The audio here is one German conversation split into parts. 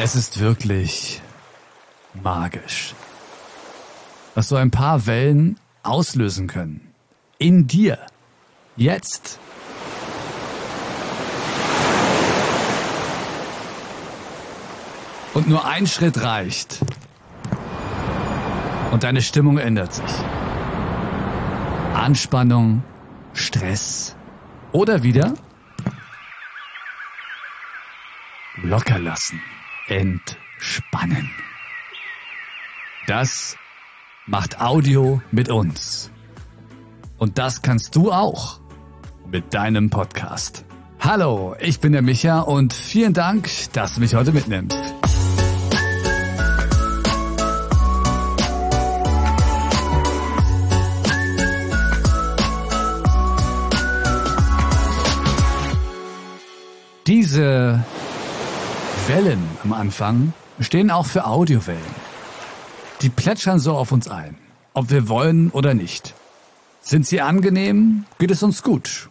Es ist wirklich magisch, was so ein paar Wellen auslösen können. In dir. Jetzt. Und nur ein Schritt reicht. Und deine Stimmung ändert sich. Anspannung, Stress oder wieder locker lassen, entspannen. Das macht Audio mit uns. Und das kannst du auch mit deinem Podcast. Hallo, ich bin der Micha und vielen Dank, dass du mich heute mitnimmst. Diese Wellen am Anfang stehen auch für Audiowellen. Die plätschern so auf uns ein, ob wir wollen oder nicht. Sind sie angenehm, geht es uns gut.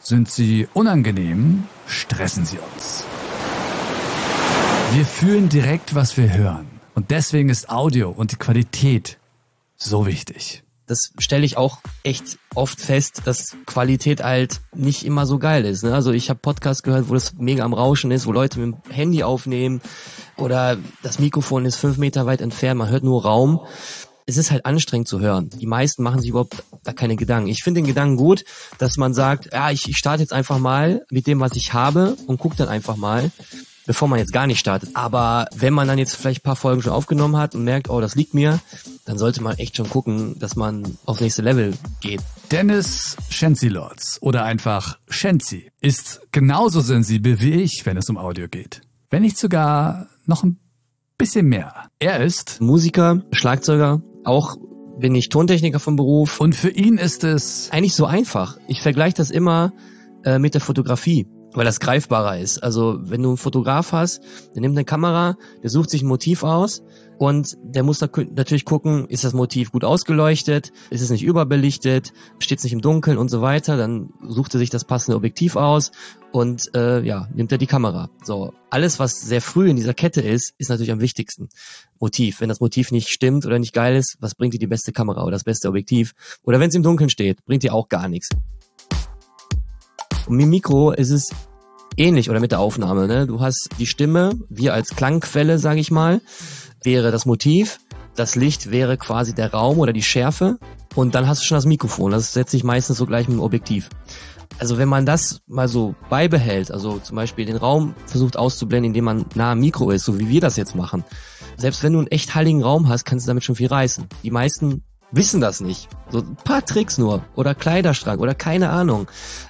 Sind sie unangenehm, stressen sie uns. Wir fühlen direkt, was wir hören. Und deswegen ist Audio und die Qualität so wichtig das stelle ich auch echt oft fest, dass Qualität halt nicht immer so geil ist. Ne? Also ich habe Podcasts gehört, wo das mega am Rauschen ist, wo Leute mit dem Handy aufnehmen oder das Mikrofon ist fünf Meter weit entfernt, man hört nur Raum. Es ist halt anstrengend zu hören. Die meisten machen sich überhaupt da keine Gedanken. Ich finde den Gedanken gut, dass man sagt, ja, ich, ich starte jetzt einfach mal mit dem, was ich habe und gucke dann einfach mal bevor man jetzt gar nicht startet. Aber wenn man dann jetzt vielleicht ein paar Folgen schon aufgenommen hat und merkt, oh, das liegt mir, dann sollte man echt schon gucken, dass man aufs nächste Level geht. Dennis Schenzilords oder einfach Shenzi ist genauso sensibel wie ich, wenn es um Audio geht. Wenn nicht sogar noch ein bisschen mehr. Er ist Musiker, Schlagzeuger, auch bin ich Tontechniker vom Beruf. Und für ihn ist es eigentlich so einfach. Ich vergleiche das immer äh, mit der Fotografie weil das greifbarer ist. Also wenn du einen Fotograf hast, der nimmt eine Kamera, der sucht sich ein Motiv aus und der muss da natürlich gucken, ist das Motiv gut ausgeleuchtet, ist es nicht überbelichtet, steht es nicht im Dunkeln und so weiter. Dann sucht er sich das passende Objektiv aus und äh, ja, nimmt er die Kamera. So, alles, was sehr früh in dieser Kette ist, ist natürlich am wichtigsten. Motiv. Wenn das Motiv nicht stimmt oder nicht geil ist, was bringt dir die beste Kamera oder das beste Objektiv? Oder wenn es im Dunkeln steht, bringt dir auch gar nichts. Und mit dem Mikro ist es ähnlich oder mit der Aufnahme. Ne? Du hast die Stimme, wir als Klangquelle, sage ich mal, wäre das Motiv. Das Licht wäre quasi der Raum oder die Schärfe. Und dann hast du schon das Mikrofon. Das setzt sich meistens so gleich mit dem Objektiv. Also wenn man das mal so beibehält, also zum Beispiel den Raum versucht auszublenden, indem man nah am Mikro ist, so wie wir das jetzt machen. Selbst wenn du einen echt heiligen Raum hast, kannst du damit schon viel reißen. Die meisten wissen das nicht. So ein paar Tricks nur oder Kleiderschrank oder keine Ahnung.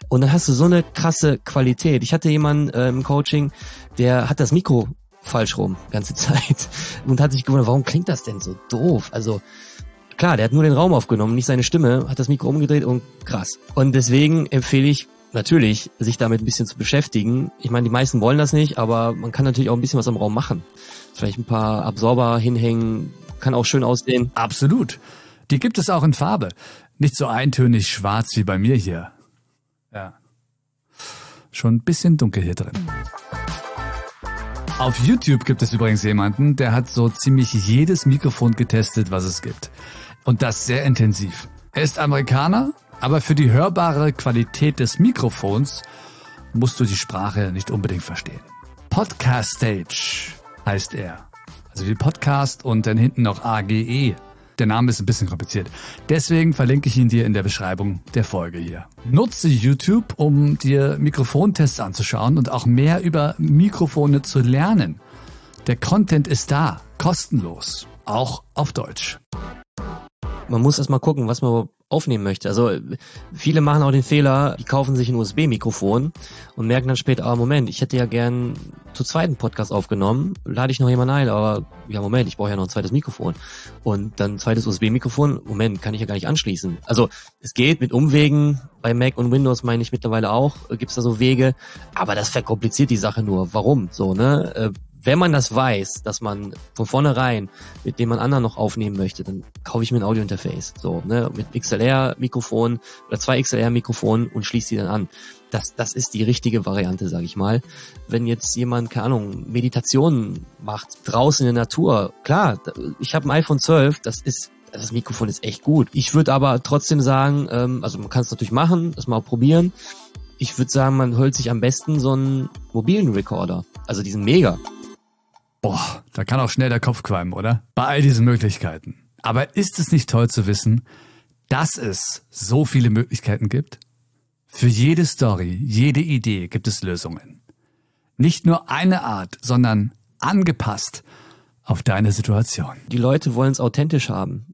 Und dann hast du so eine krasse Qualität. Ich hatte jemanden äh, im Coaching, der hat das Mikro falsch rum ganze Zeit und hat sich gewundert, warum klingt das denn so doof? Also klar, der hat nur den Raum aufgenommen, nicht seine Stimme, hat das Mikro umgedreht und krass. Und deswegen empfehle ich natürlich, sich damit ein bisschen zu beschäftigen. Ich meine, die meisten wollen das nicht, aber man kann natürlich auch ein bisschen was am Raum machen. Vielleicht ein paar Absorber hinhängen, kann auch schön aussehen. Absolut. Die gibt es auch in Farbe. Nicht so eintönig schwarz wie bei mir hier. Ja. Schon ein bisschen dunkel hier drin. Auf YouTube gibt es übrigens jemanden, der hat so ziemlich jedes Mikrofon getestet, was es gibt. Und das sehr intensiv. Er ist Amerikaner, aber für die hörbare Qualität des Mikrofons musst du die Sprache nicht unbedingt verstehen. Podcast Stage heißt er. Also wie Podcast und dann hinten noch AGE der Name ist ein bisschen kompliziert. Deswegen verlinke ich ihn dir in der Beschreibung der Folge hier. Nutze YouTube, um dir Mikrofontests anzuschauen und auch mehr über Mikrofone zu lernen. Der Content ist da, kostenlos, auch auf Deutsch. Man muss erst mal gucken, was man aufnehmen möchte. Also viele machen auch den Fehler, die kaufen sich ein USB-Mikrofon und merken dann später, ah Moment, ich hätte ja gern zu zweiten Podcast aufgenommen, lade ich noch jemanden ein, aber ja Moment, ich brauche ja noch ein zweites Mikrofon. Und dann zweites USB-Mikrofon, Moment, kann ich ja gar nicht anschließen. Also es geht mit Umwegen, bei Mac und Windows meine ich mittlerweile auch, gibt's da so Wege, aber das verkompliziert die Sache nur. Warum? So, ne? Wenn man das weiß, dass man von vornherein mit dem man anderen noch aufnehmen möchte, dann kaufe ich mir ein Audiointerface. So, ne, mit XLR-Mikrofon oder zwei XLR-Mikrofonen und schließe die dann an. Das, das ist die richtige Variante, sage ich mal. Wenn jetzt jemand, keine Ahnung, Meditationen macht, draußen in der Natur, klar, ich habe ein iPhone 12, das ist das Mikrofon ist echt gut. Ich würde aber trotzdem sagen, ähm, also man kann es natürlich machen, das mal probieren. Ich würde sagen, man holt sich am besten so einen mobilen Recorder, also diesen Mega. Boah, da kann auch schnell der Kopf qualmen, oder? Bei all diesen Möglichkeiten. Aber ist es nicht toll zu wissen, dass es so viele Möglichkeiten gibt? Für jede Story, jede Idee gibt es Lösungen. Nicht nur eine Art, sondern angepasst auf deine Situation. Die Leute wollen es authentisch haben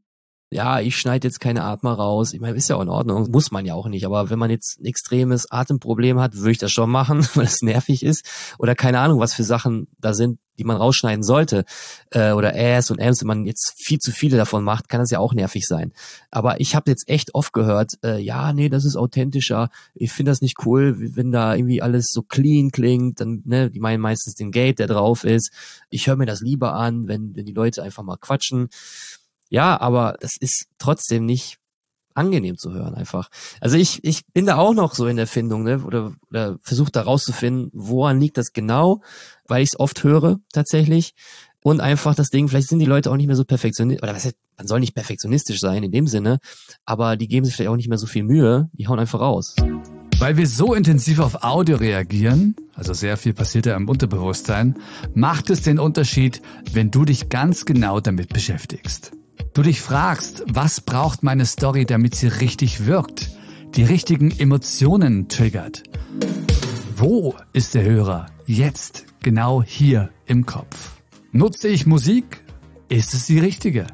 ja, ich schneide jetzt keine Atmer raus. Ich meine, ist ja auch in Ordnung, muss man ja auch nicht. Aber wenn man jetzt ein extremes Atemproblem hat, würde ich das schon machen, weil es nervig ist. Oder keine Ahnung, was für Sachen da sind, die man rausschneiden sollte. Äh, oder Äs und Ms, wenn man jetzt viel zu viele davon macht, kann das ja auch nervig sein. Aber ich habe jetzt echt oft gehört, äh, ja, nee, das ist authentischer. Ich finde das nicht cool, wenn da irgendwie alles so clean klingt. Dann, ne, die meinen meistens den Gate, der drauf ist. Ich höre mir das lieber an, wenn, wenn die Leute einfach mal quatschen. Ja, aber das ist trotzdem nicht angenehm zu hören einfach. Also ich, ich bin da auch noch so in der Findung, ne? oder, oder versuche da rauszufinden, woran liegt das genau, weil ich es oft höre tatsächlich. Und einfach das Ding, vielleicht sind die Leute auch nicht mehr so perfektionistisch, oder was heißt, man soll nicht perfektionistisch sein in dem Sinne, aber die geben sich vielleicht auch nicht mehr so viel Mühe, die hauen einfach raus. Weil wir so intensiv auf Audio reagieren, also sehr viel passiert ja im Unterbewusstsein, macht es den Unterschied, wenn du dich ganz genau damit beschäftigst. Du dich fragst, was braucht meine Story, damit sie richtig wirkt, die richtigen Emotionen triggert. Wo ist der Hörer jetzt genau hier im Kopf? Nutze ich Musik? Ist es die richtige?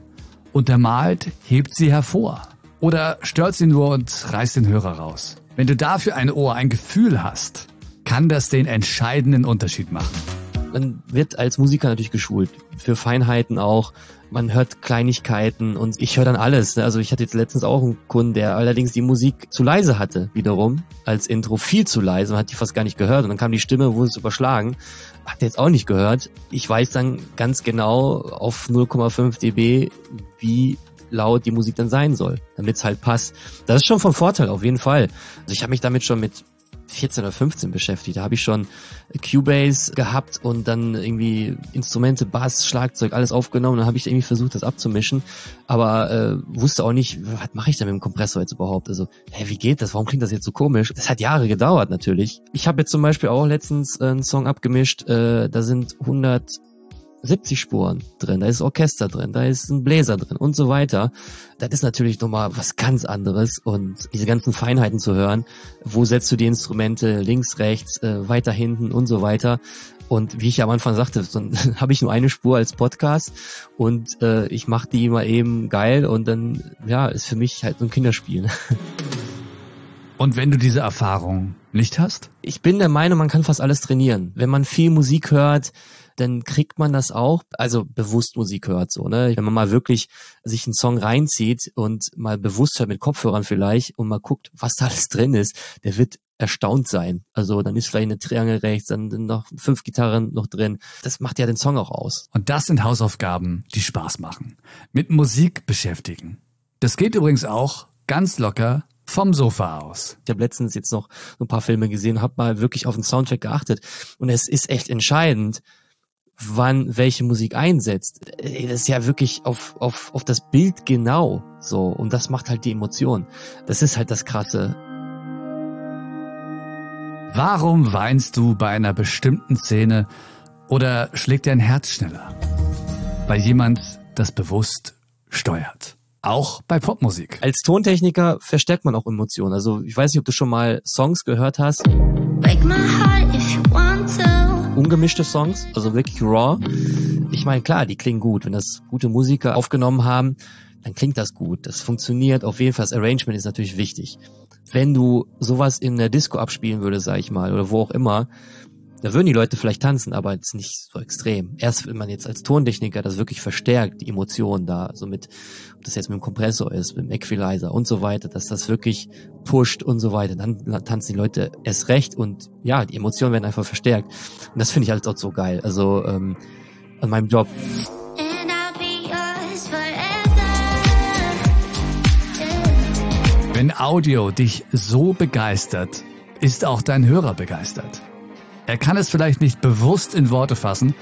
Untermalt hebt sie hervor? Oder stört sie nur und reißt den Hörer raus? Wenn du dafür ein Ohr, ein Gefühl hast, kann das den entscheidenden Unterschied machen. Man wird als Musiker natürlich geschult, für Feinheiten auch man hört Kleinigkeiten und ich höre dann alles. Ne? Also ich hatte jetzt letztens auch einen Kunden, der allerdings die Musik zu leise hatte, wiederum, als Intro viel zu leise und hat die fast gar nicht gehört. Und dann kam die Stimme, wurde es überschlagen. Hat er jetzt auch nicht gehört. Ich weiß dann ganz genau auf 0,5 dB, wie laut die Musik dann sein soll, damit es halt passt. Das ist schon von Vorteil, auf jeden Fall. Also ich habe mich damit schon mit 14 oder 15 beschäftigt. Da habe ich schon Cubase gehabt und dann irgendwie Instrumente, Bass, Schlagzeug, alles aufgenommen. Dann habe ich irgendwie versucht, das abzumischen, aber äh, wusste auch nicht, was mache ich da mit dem Kompressor jetzt überhaupt? Also, hä, wie geht das? Warum klingt das jetzt so komisch? Das hat Jahre gedauert natürlich. Ich habe jetzt zum Beispiel auch letztens äh, einen Song abgemischt, äh, da sind 100 70 Spuren drin, da ist Orchester drin, da ist ein Bläser drin und so weiter. Das ist natürlich nochmal was ganz anderes und diese ganzen Feinheiten zu hören, wo setzt du die Instrumente links, rechts, äh, weiter hinten und so weiter. Und wie ich am Anfang sagte, so, habe ich nur eine Spur als Podcast und äh, ich mache die mal eben geil und dann ja ist für mich halt so ein Kinderspiel. Und wenn du diese Erfahrung nicht hast? Ich bin der Meinung, man kann fast alles trainieren. Wenn man viel Musik hört, dann kriegt man das auch, also bewusst Musik hört so, ne? Wenn man mal wirklich sich einen Song reinzieht und mal bewusst hört mit Kopfhörern vielleicht und mal guckt, was da alles drin ist, der wird erstaunt sein. Also dann ist vielleicht eine Triangel rechts, dann noch fünf Gitarren noch drin. Das macht ja den Song auch aus. Und das sind Hausaufgaben, die Spaß machen. Mit Musik beschäftigen. Das geht übrigens auch ganz locker vom Sofa aus. Ich habe letztens jetzt noch ein paar Filme gesehen, habe mal wirklich auf den Soundtrack geachtet und es ist echt entscheidend, wann welche Musik einsetzt. Das ist ja wirklich auf, auf, auf das Bild genau so. Und das macht halt die Emotion. Das ist halt das Krasse. Warum weinst du bei einer bestimmten Szene oder schlägt dein Herz schneller? Bei jemand, das bewusst steuert. Auch bei Popmusik. Als Tontechniker verstärkt man auch Emotionen. Also ich weiß nicht, ob du schon mal Songs gehört hast. Break my heart if you want to ungemischte Songs, also wirklich raw. Ich meine, klar, die klingen gut. Wenn das gute Musiker aufgenommen haben, dann klingt das gut. Das funktioniert auf jeden Fall. Das Arrangement ist natürlich wichtig. Wenn du sowas in der Disco abspielen würdest, sag ich mal, oder wo auch immer, Da würden die Leute vielleicht tanzen, aber jetzt nicht so extrem. Erst wenn man jetzt als Tontechniker das wirklich verstärkt, die Emotionen da, so mit, ob das jetzt mit dem Kompressor ist, mit dem Equalizer und so weiter, dass das wirklich pusht und so weiter, dann tanzen die Leute erst recht und ja, die Emotionen werden einfach verstärkt. Und das finde ich halt auch so geil. Also ähm, an meinem Job. Wenn Audio dich so begeistert, ist auch dein Hörer begeistert. Er kann es vielleicht nicht bewusst in Worte fassen,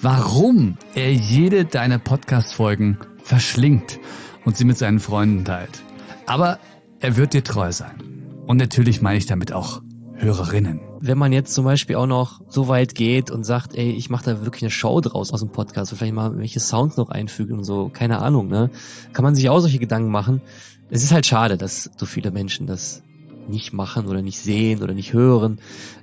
warum er jede deiner Podcast-Folgen verschlingt und sie mit seinen Freunden teilt. Aber er wird dir treu sein. Und natürlich meine ich damit auch Hörerinnen. Wenn man jetzt zum Beispiel auch noch so weit geht und sagt, ey, ich mache da wirklich eine Show draus aus dem Podcast, vielleicht mal welche Sounds noch einfügen und so, keine Ahnung, ne? Kann man sich auch solche Gedanken machen es ist halt schade, dass so viele Menschen das nicht machen oder nicht sehen oder nicht hören.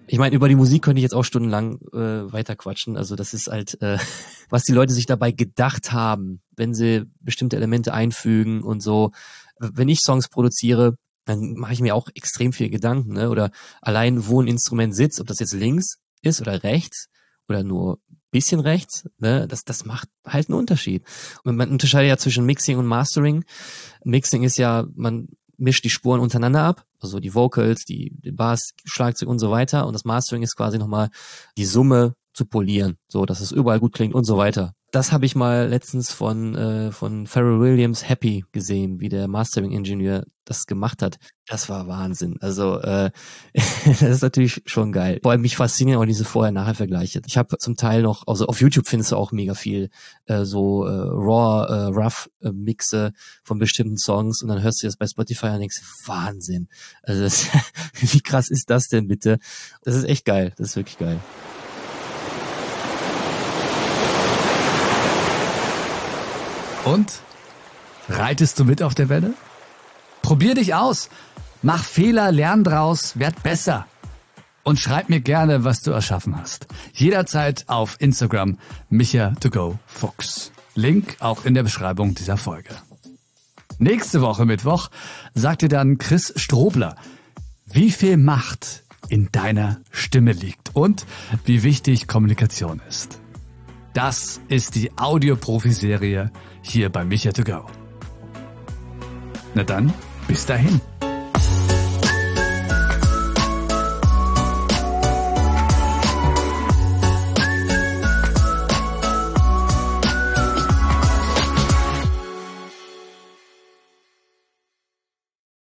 Ich meine, über die Musik könnte ich jetzt auch stundenlang äh, weiterquatschen. Also das ist halt, äh, was die Leute sich dabei gedacht haben, wenn sie bestimmte Elemente einfügen und so. Wenn ich Songs produziere, dann mache ich mir auch extrem viel Gedanken. Ne? Oder allein, wo ein Instrument sitzt, ob das jetzt links ist oder rechts oder nur bisschen rechts, ne, das, das macht halt einen Unterschied. Und man unterscheidet ja zwischen Mixing und Mastering. Mixing ist ja, man mischt die Spuren untereinander ab, also die Vocals, die, die Bass, Schlagzeug und so weiter. Und das Mastering ist quasi nochmal die Summe zu polieren, so dass es überall gut klingt und so weiter das habe ich mal letztens von, äh, von Pharrell Williams Happy gesehen, wie der Mastering-Ingenieur das gemacht hat. Das war Wahnsinn. Also äh, das ist natürlich schon geil. Vor allem mich faszinieren auch diese Vorher-Nachher-Vergleiche. Ich habe zum Teil noch, also auf YouTube findest du auch mega viel äh, so äh, Raw, äh, Rough äh, Mixe von bestimmten Songs und dann hörst du das bei Spotify und denkst, Wahnsinn. Also das, wie krass ist das denn bitte? Das ist echt geil. Das ist wirklich geil. Und? Reitest du mit auf der Welle? Probier dich aus. Mach Fehler, lern draus, werd besser. Und schreib mir gerne, was du erschaffen hast. Jederzeit auf Instagram micha to go fuchs. Link auch in der Beschreibung dieser Folge. Nächste Woche Mittwoch sagt dir dann Chris Strobler, wie viel Macht in deiner Stimme liegt und wie wichtig Kommunikation ist. Das ist die Audioprofi-Serie hier bei Micha to go. Na dann, bis dahin.